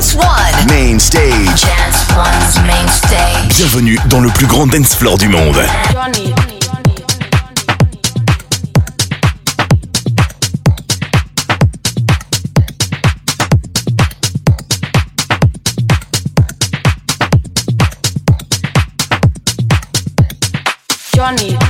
Dance One. Main stage. Dance One's main stage. Bienvenue dans le plus grand dance floor du monde. Johnny. Johnny.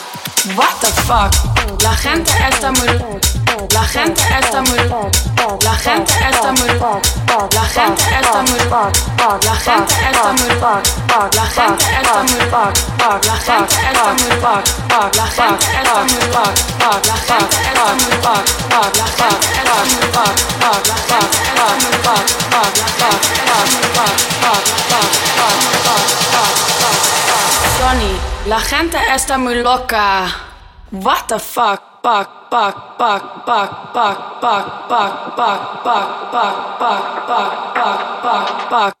What the fuck? La gente está muy La gente está muy La gente está muy La gente está muy La gente está muy La gente está muy La gente está muy La gente está muy La gente está muy La gente está muy Johnny, la gente está muy loca. What the fuck? Fuck, fuck, fuck, fuck, fuck, fuck, fuck, fuck, fuck, fuck, fuck, fuck, fuck, fuck,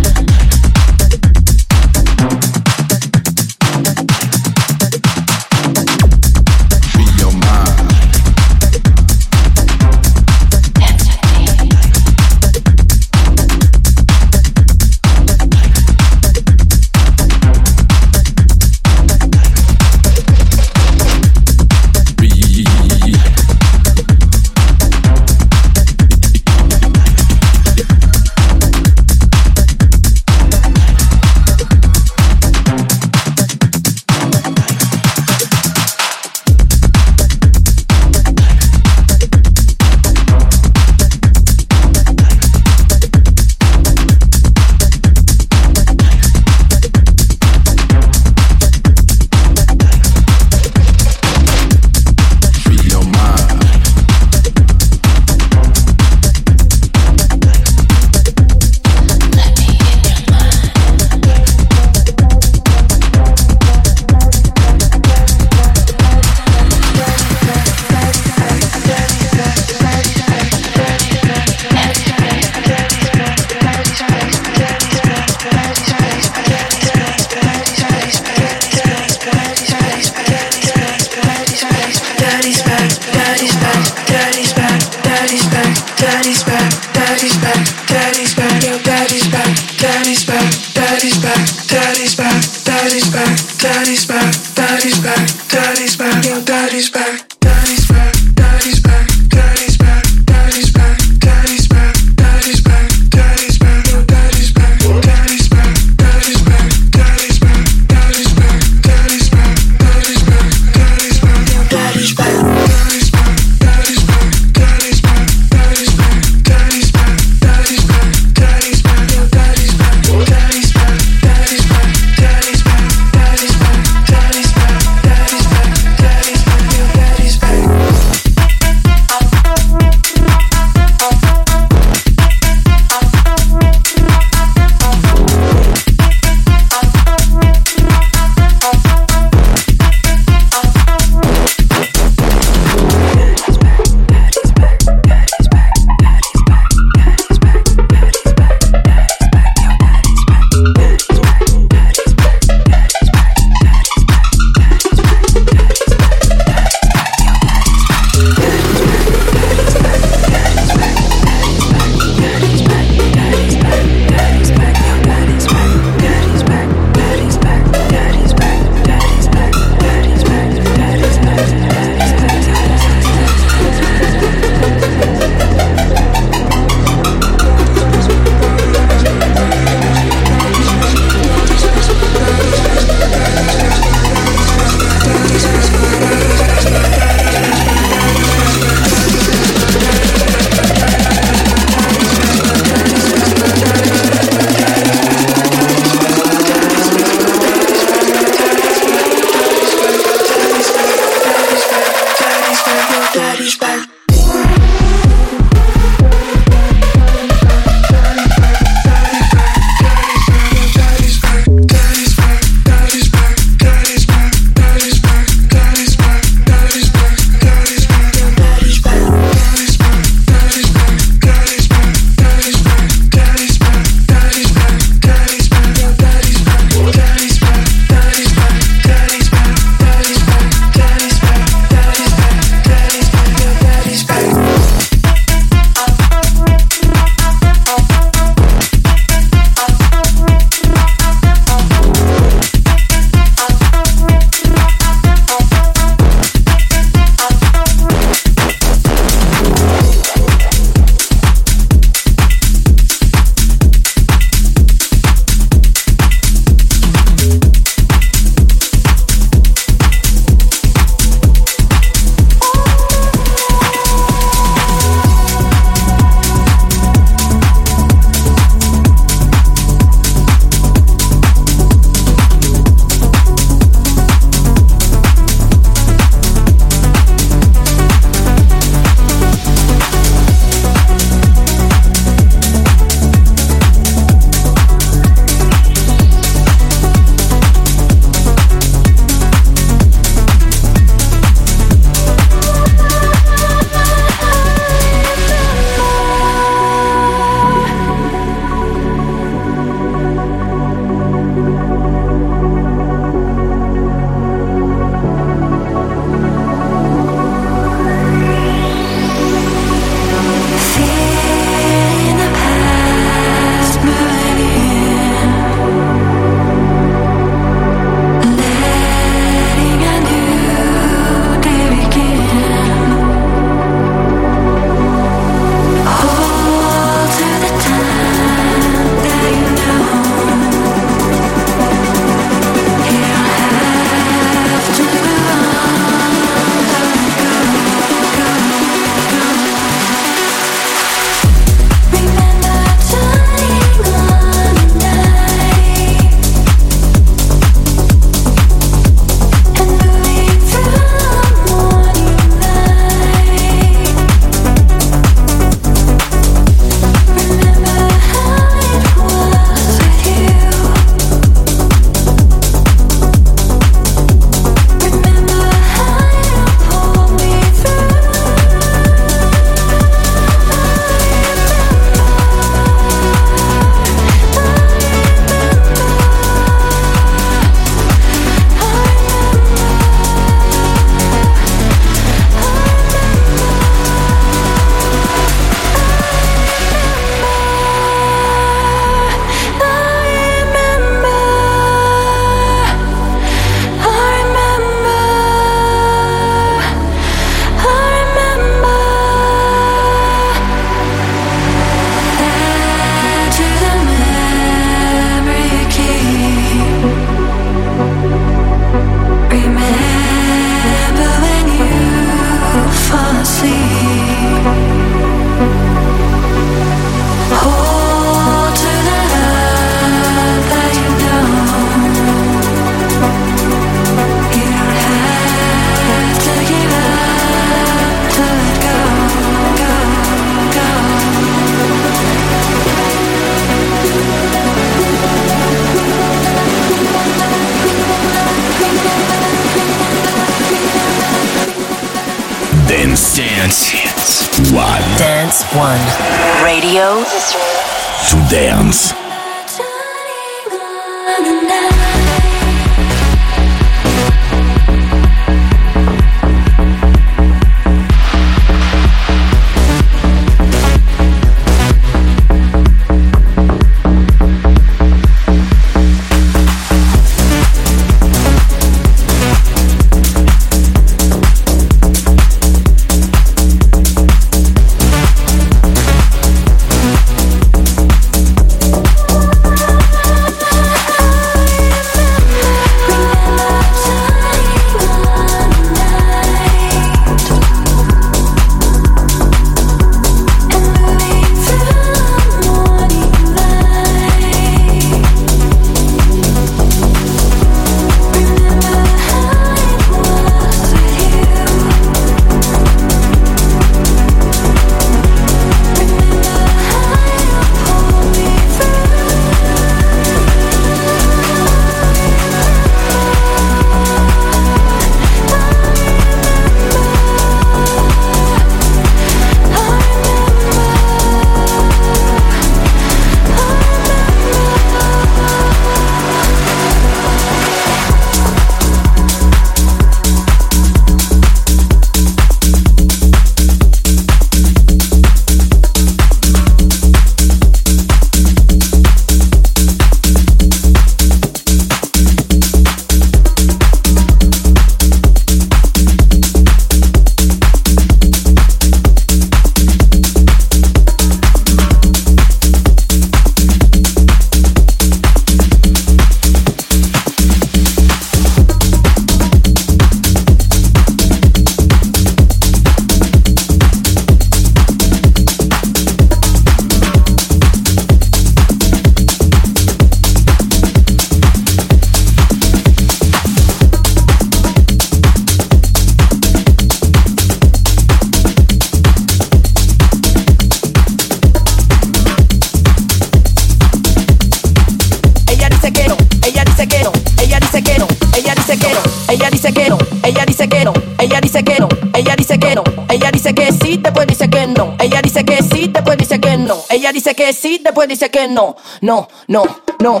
no, no, no.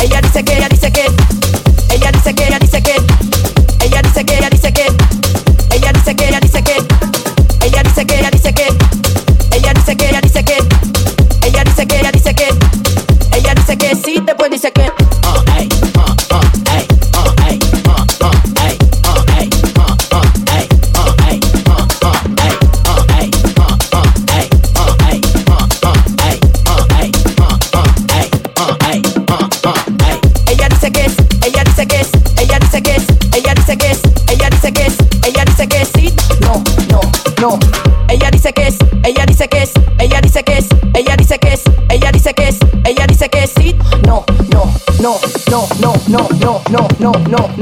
Ella dice que, ella dice que, ella dice que, ella dice que, ella dice que, ella dice que, ella dice que, ella dice que, ella dice que, ella dice que, ella dice que, ella dice que, ella dice que, ella dice que, ella dice que sí, después dice que.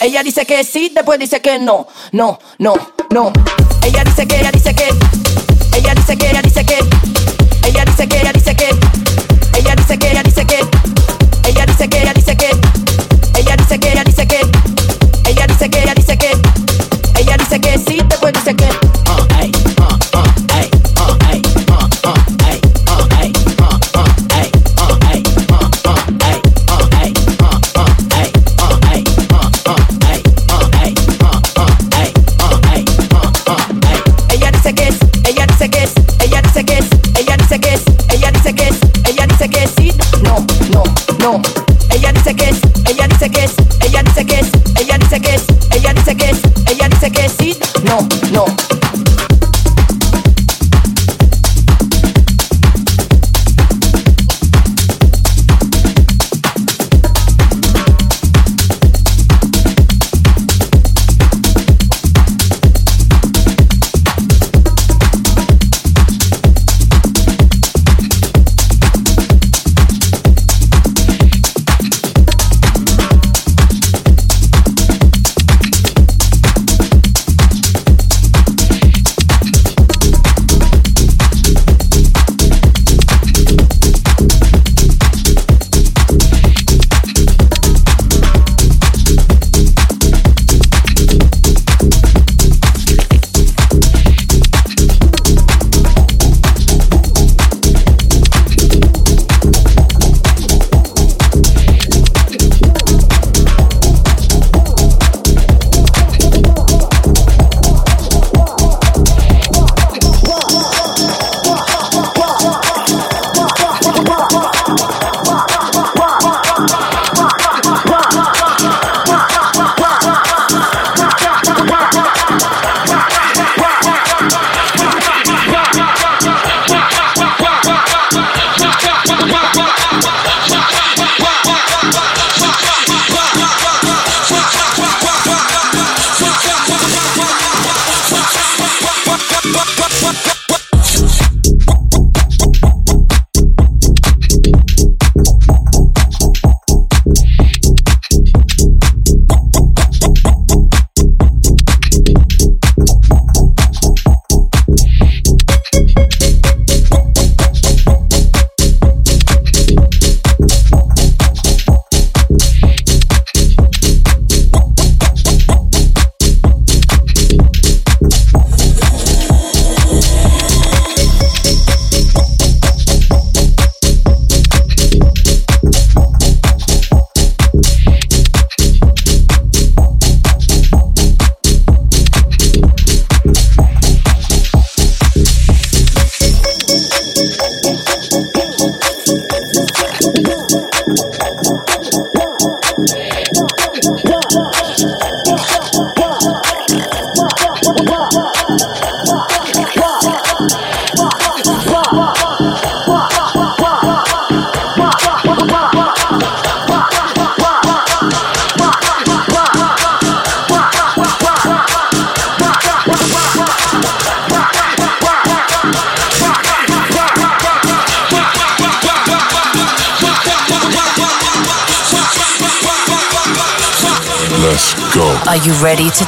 Ella dice que sí, después dice que no, no, no, no. Ella dice que, ella dice que, ella dice que, ella dice que, ella dice que, ella dice que.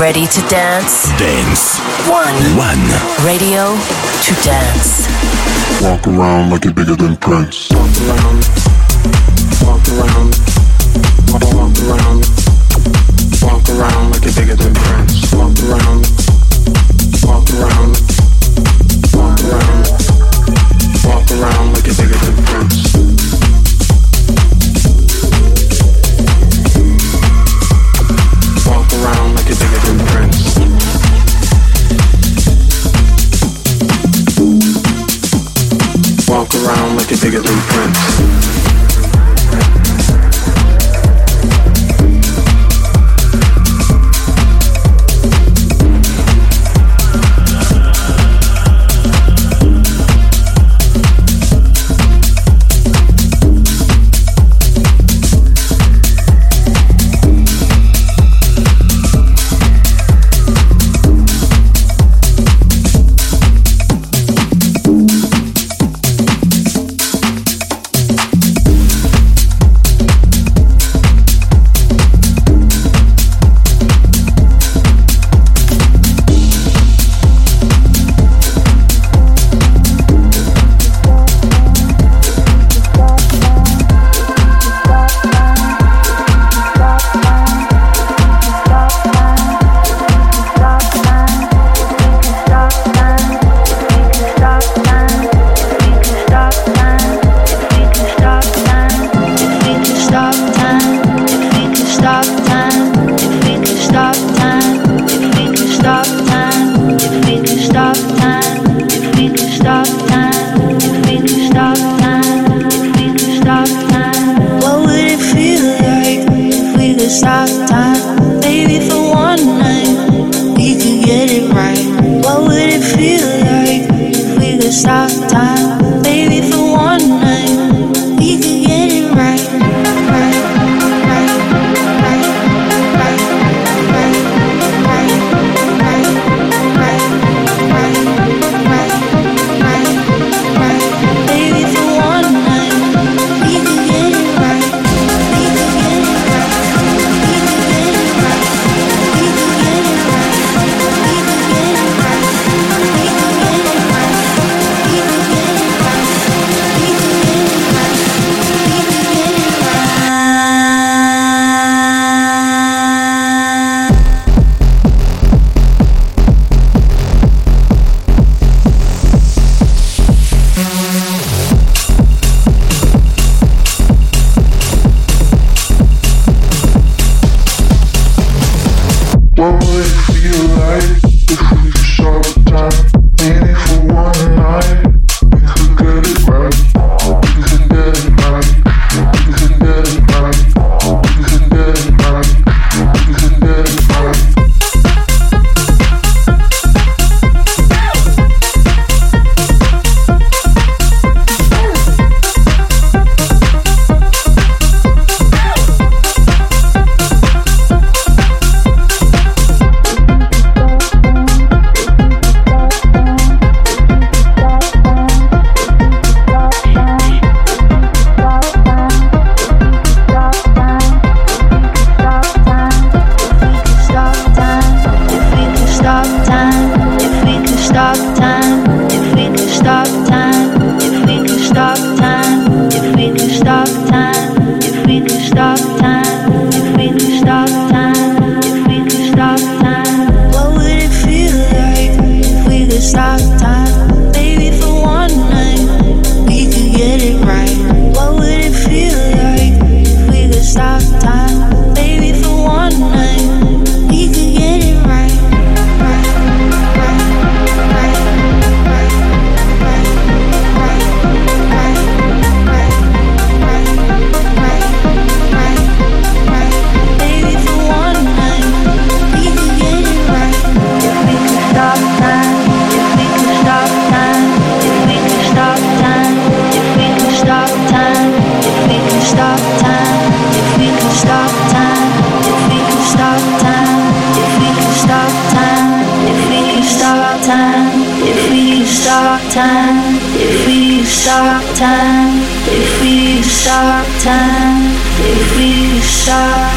Ready to dance? Dance. One. One. Radio to dance. Walk around like you're bigger than Prince. Walk around. Walk around. Walk, walk around. Walk around like you're bigger than Prince. Walk around. Walk around. Walk around. Walk around like you're bigger than Prince. Around like you're bigger than time, if we stop time, if we stop time, if we stop